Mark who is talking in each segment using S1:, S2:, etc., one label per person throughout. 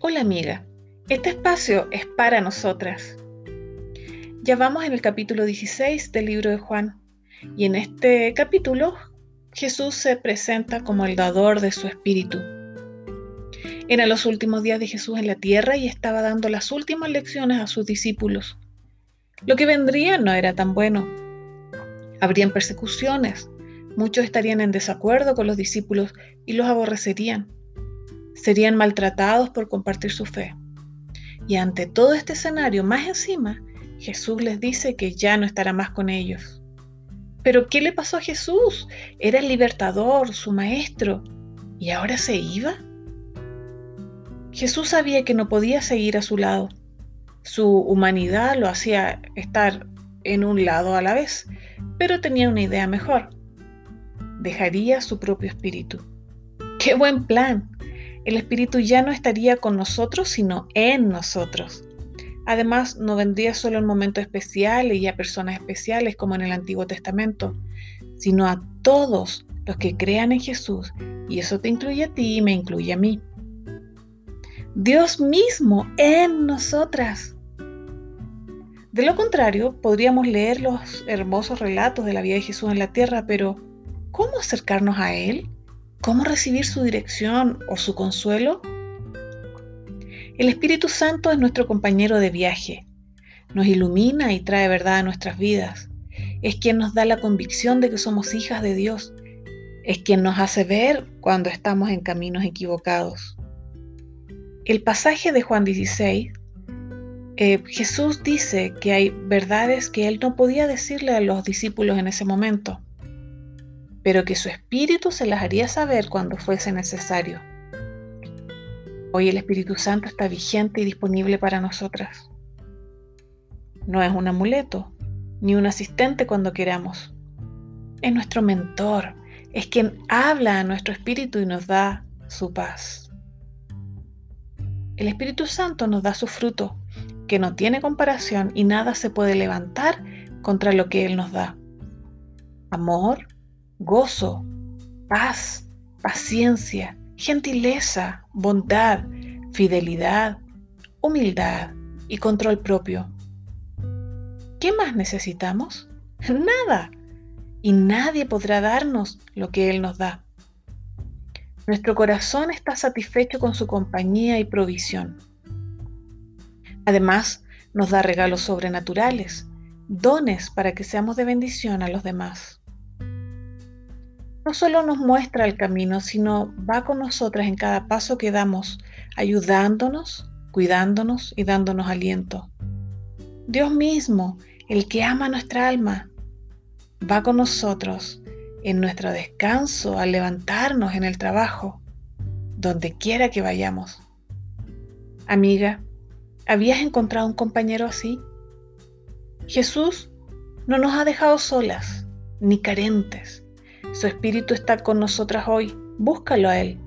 S1: Hola amiga, este espacio es para nosotras. Ya vamos en el capítulo 16 del libro de Juan y en este capítulo Jesús se presenta como el dador de su espíritu. Eran los últimos días de Jesús en la tierra y estaba dando las últimas lecciones a sus discípulos. Lo que vendría no era tan bueno. Habrían persecuciones, muchos estarían en desacuerdo con los discípulos y los aborrecerían serían maltratados por compartir su fe. Y ante todo este escenario, más encima, Jesús les dice que ya no estará más con ellos. Pero ¿qué le pasó a Jesús? Era el libertador, su maestro, y ahora se iba. Jesús sabía que no podía seguir a su lado. Su humanidad lo hacía estar en un lado a la vez, pero tenía una idea mejor. Dejaría su propio espíritu. ¡Qué buen plan! El Espíritu ya no estaría con nosotros, sino en nosotros. Además, no vendría solo en momentos especiales y a personas especiales como en el Antiguo Testamento, sino a todos los que crean en Jesús, y eso te incluye a ti y me incluye a mí. Dios mismo en nosotras. De lo contrario, podríamos leer los hermosos relatos de la vida de Jesús en la tierra, pero ¿cómo acercarnos a Él? ¿Cómo recibir su dirección o su consuelo? El Espíritu Santo es nuestro compañero de viaje. Nos ilumina y trae verdad a nuestras vidas. Es quien nos da la convicción de que somos hijas de Dios. Es quien nos hace ver cuando estamos en caminos equivocados. El pasaje de Juan 16, eh, Jesús dice que hay verdades que él no podía decirle a los discípulos en ese momento pero que su espíritu se las haría saber cuando fuese necesario. Hoy el Espíritu Santo está vigente y disponible para nosotras. No es un amuleto, ni un asistente cuando queramos. Es nuestro mentor, es quien habla a nuestro espíritu y nos da su paz. El Espíritu Santo nos da su fruto, que no tiene comparación y nada se puede levantar contra lo que Él nos da. Amor, gozo, paz, paciencia, gentileza, bondad, fidelidad, humildad y control propio. ¿Qué más necesitamos? Nada. Y nadie podrá darnos lo que Él nos da. Nuestro corazón está satisfecho con su compañía y provisión. Además, nos da regalos sobrenaturales, dones para que seamos de bendición a los demás no solo nos muestra el camino, sino va con nosotras en cada paso que damos, ayudándonos, cuidándonos y dándonos aliento. Dios mismo, el que ama nuestra alma, va con nosotros en nuestro descanso, al levantarnos en el trabajo, donde quiera que vayamos. Amiga, ¿habías encontrado un compañero así? Jesús no nos ha dejado solas ni carentes su Espíritu está con nosotras hoy. Búscalo a Él.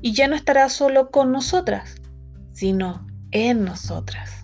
S1: Y ya no estará solo con nosotras, sino en nosotras.